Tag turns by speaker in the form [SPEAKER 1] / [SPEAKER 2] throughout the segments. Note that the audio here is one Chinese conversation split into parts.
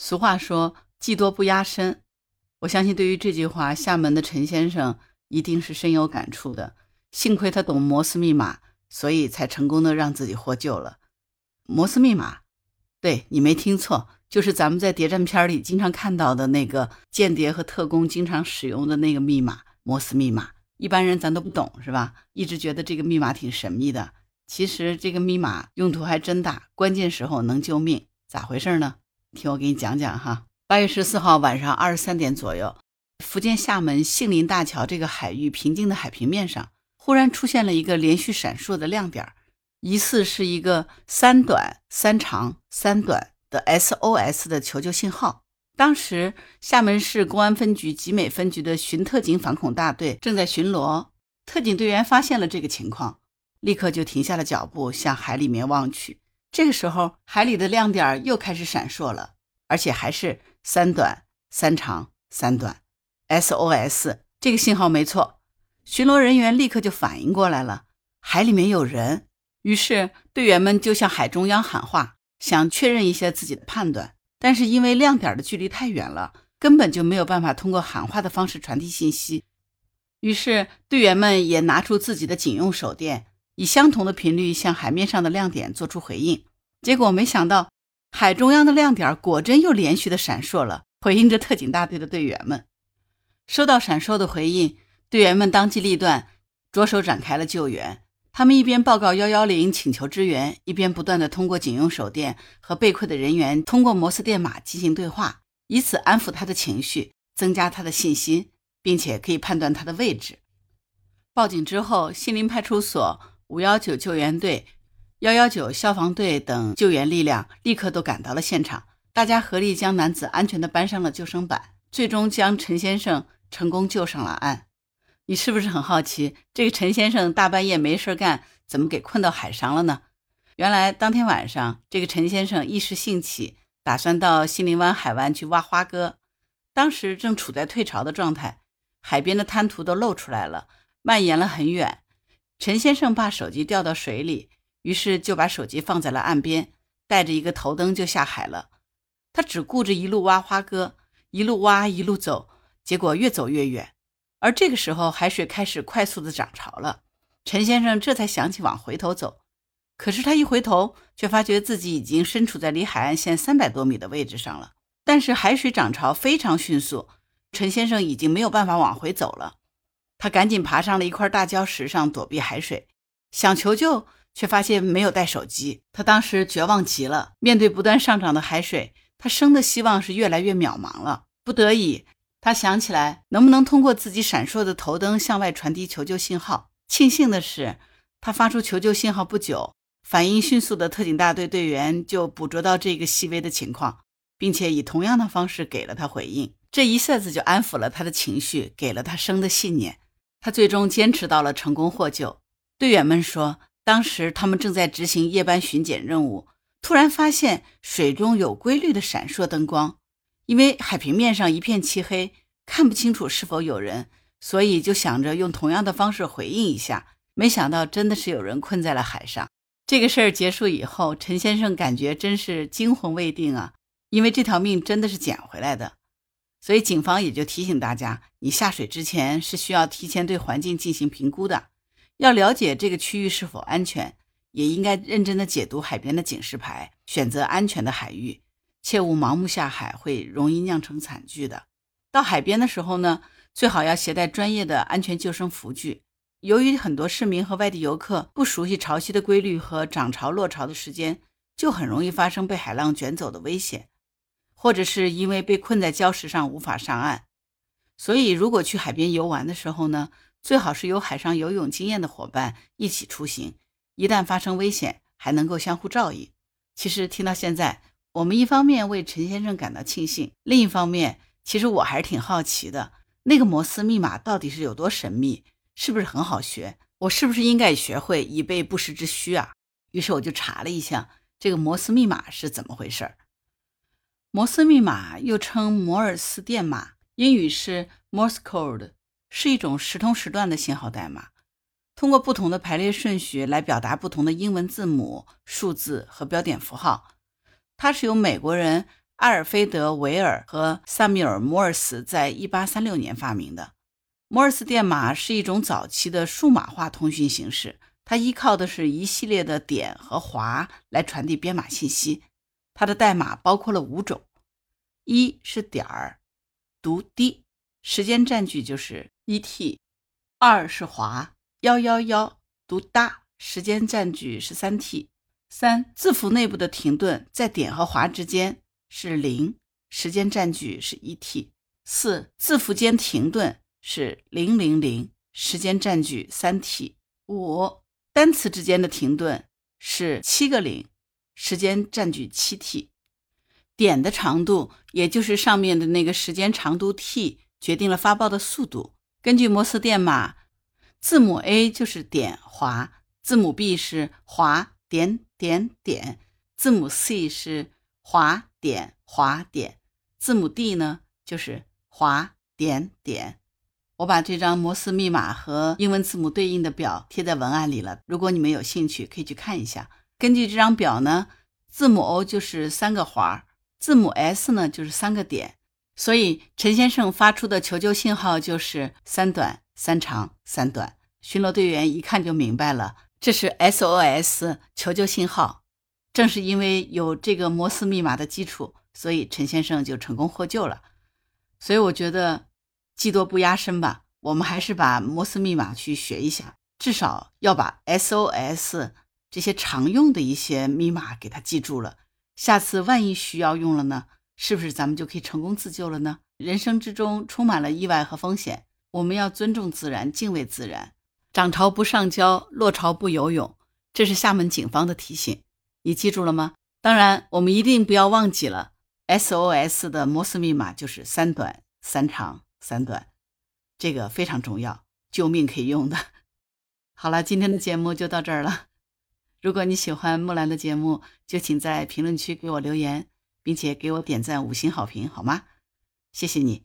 [SPEAKER 1] 俗话说“技多不压身”，我相信对于这句话，厦门的陈先生一定是深有感触的。幸亏他懂摩斯密码，所以才成功的让自己获救了。摩斯密码，对你没听错，就是咱们在谍战片里经常看到的那个间谍和特工经常使用的那个密码——摩斯密码。一般人咱都不懂，是吧？一直觉得这个密码挺神秘的。其实这个密码用途还真大，关键时候能救命。咋回事呢？听我给你讲讲哈。八月十四号晚上二十三点左右，福建厦门杏林大桥这个海域平静的海平面上，忽然出现了一个连续闪烁的亮点，疑似是一个三短三长三短的 SOS 的求救信号。当时，厦门市公安分局集美分局的巡特警反恐大队正在巡逻，特警队员发现了这个情况，立刻就停下了脚步，向海里面望去。这个时候，海里的亮点又开始闪烁了，而且还是三短三长三短，SOS 这个信号没错。巡逻人员立刻就反应过来了，海里面有人，于是队员们就向海中央喊话，想确认一下自己的判断。但是因为亮点的距离太远了，根本就没有办法通过喊话的方式传递信息。于是队员们也拿出自己的警用手电，以相同的频率向海面上的亮点做出回应。结果没想到，海中央的亮点果真又连续的闪烁了，回应着特警大队的队员们。收到闪烁的回应，队员们当机立断，着手展开了救援。他们一边报告幺幺零请求支援，一边不断的通过警用手电和被困的人员通过摩斯电码进行对话，以此安抚他的情绪，增加他的信心，并且可以判断他的位置。报警之后，杏林派出所、五幺九救援队、幺幺九消防队等救援力量立刻都赶到了现场，大家合力将男子安全的搬上了救生板，最终将陈先生成功救上了岸。你是不是很好奇，这个陈先生大半夜没事干，怎么给困到海上了呢？原来当天晚上，这个陈先生一时兴起，打算到西林湾海湾去挖花蛤。当时正处在退潮的状态，海边的滩涂都露出来了，蔓延了很远。陈先生怕手机掉到水里，于是就把手机放在了岸边，带着一个头灯就下海了。他只顾着一路挖花蛤，一路挖一路走，结果越走越远。而这个时候，海水开始快速的涨潮了。陈先生这才想起往回头走，可是他一回头，却发觉自己已经身处在离海岸线三百多米的位置上了。但是海水涨潮非常迅速，陈先生已经没有办法往回走了。他赶紧爬上了一块大礁石上躲避海水，想求救，却发现没有带手机。他当时绝望极了，面对不断上涨的海水，他生的希望是越来越渺茫了。不得已。他想起来，能不能通过自己闪烁的头灯向外传递求救信号？庆幸的是，他发出求救信号不久，反应迅速的特警大队队员就捕捉到这个细微的情况，并且以同样的方式给了他回应。这一下子就安抚了他的情绪，给了他生的信念。他最终坚持到了成功获救。队员们说，当时他们正在执行夜班巡检任务，突然发现水中有规律的闪烁灯光。因为海平面上一片漆黑，看不清楚是否有人，所以就想着用同样的方式回应一下。没想到真的是有人困在了海上。这个事儿结束以后，陈先生感觉真是惊魂未定啊，因为这条命真的是捡回来的。所以警方也就提醒大家，你下水之前是需要提前对环境进行评估的，要了解这个区域是否安全，也应该认真的解读海边的警示牌，选择安全的海域。切勿盲目下海，会容易酿成惨剧的。到海边的时候呢，最好要携带专业的安全救生浮具。由于很多市民和外地游客不熟悉潮汐的规律和涨潮落潮的时间，就很容易发生被海浪卷走的危险，或者是因为被困在礁石上无法上岸。所以，如果去海边游玩的时候呢，最好是有海上游泳经验的伙伴一起出行，一旦发生危险，还能够相互照应。其实听到现在。我们一方面为陈先生感到庆幸，另一方面，其实我还是挺好奇的，那个摩斯密码到底是有多神秘，是不是很好学？我是不是应该学会以备不时之需啊？于是我就查了一下这个摩斯密码是怎么回事儿。摩斯密码又称摩尔斯电码，英语是 Morse code，是一种时通时断的信号代码，通过不同的排列顺序来表达不同的英文字母、数字和标点符号。它是由美国人阿尔菲德·维尔和萨米尔·摩尔斯在1836年发明的。摩尔斯电码是一种早期的数码化通讯形式，它依靠的是一系列的点和划来传递编码信息。它的代码包括了五种：一是点儿，读 D，时间占据就是一 T；二是划幺幺幺，读哒，时间占据是三 T；三字符内部的停顿在点和划之间是零，时间占据是一 T；四字符间停顿是零零零，时间占据三 T；五单词之间的停顿是七个零。时间占据七 t，点的长度也就是上面的那个时间长度 t 决定了发报的速度。根据摩斯电码，字母 A 就是点划，字母 B 是划点点点，字母 C 是划点划点，字母 D 呢就是划点点。我把这张摩斯密码和英文字母对应的表贴在文案里了，如果你们有兴趣，可以去看一下。根据这张表呢，字母 O 就是三个环，字母 S 呢就是三个点，所以陈先生发出的求救信号就是三短三长三短。巡逻队员一看就明白了，这是 SOS 求救信号。正是因为有这个摩斯密码的基础，所以陈先生就成功获救了。所以我觉得技多不压身吧，我们还是把摩斯密码去学一下，至少要把 SOS。这些常用的一些密码给他记住了，下次万一需要用了呢？是不是咱们就可以成功自救了呢？人生之中充满了意外和风险，我们要尊重自然，敬畏自然。涨潮不上礁，落潮不游泳，这是厦门警方的提醒，你记住了吗？当然，我们一定不要忘记了 SOS 的摩斯密码就是三短三长三短，这个非常重要，救命可以用的。好了，今天的节目就到这儿了。如果你喜欢木兰的节目，就请在评论区给我留言，并且给我点赞五星好评，好吗？谢谢你。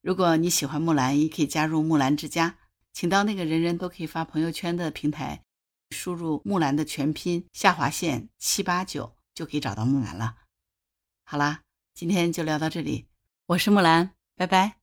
[SPEAKER 1] 如果你喜欢木兰，也可以加入木兰之家，请到那个人人都可以发朋友圈的平台，输入木兰的全拼下划线七八九，就可以找到木兰了。好啦，今天就聊到这里，我是木兰，拜拜。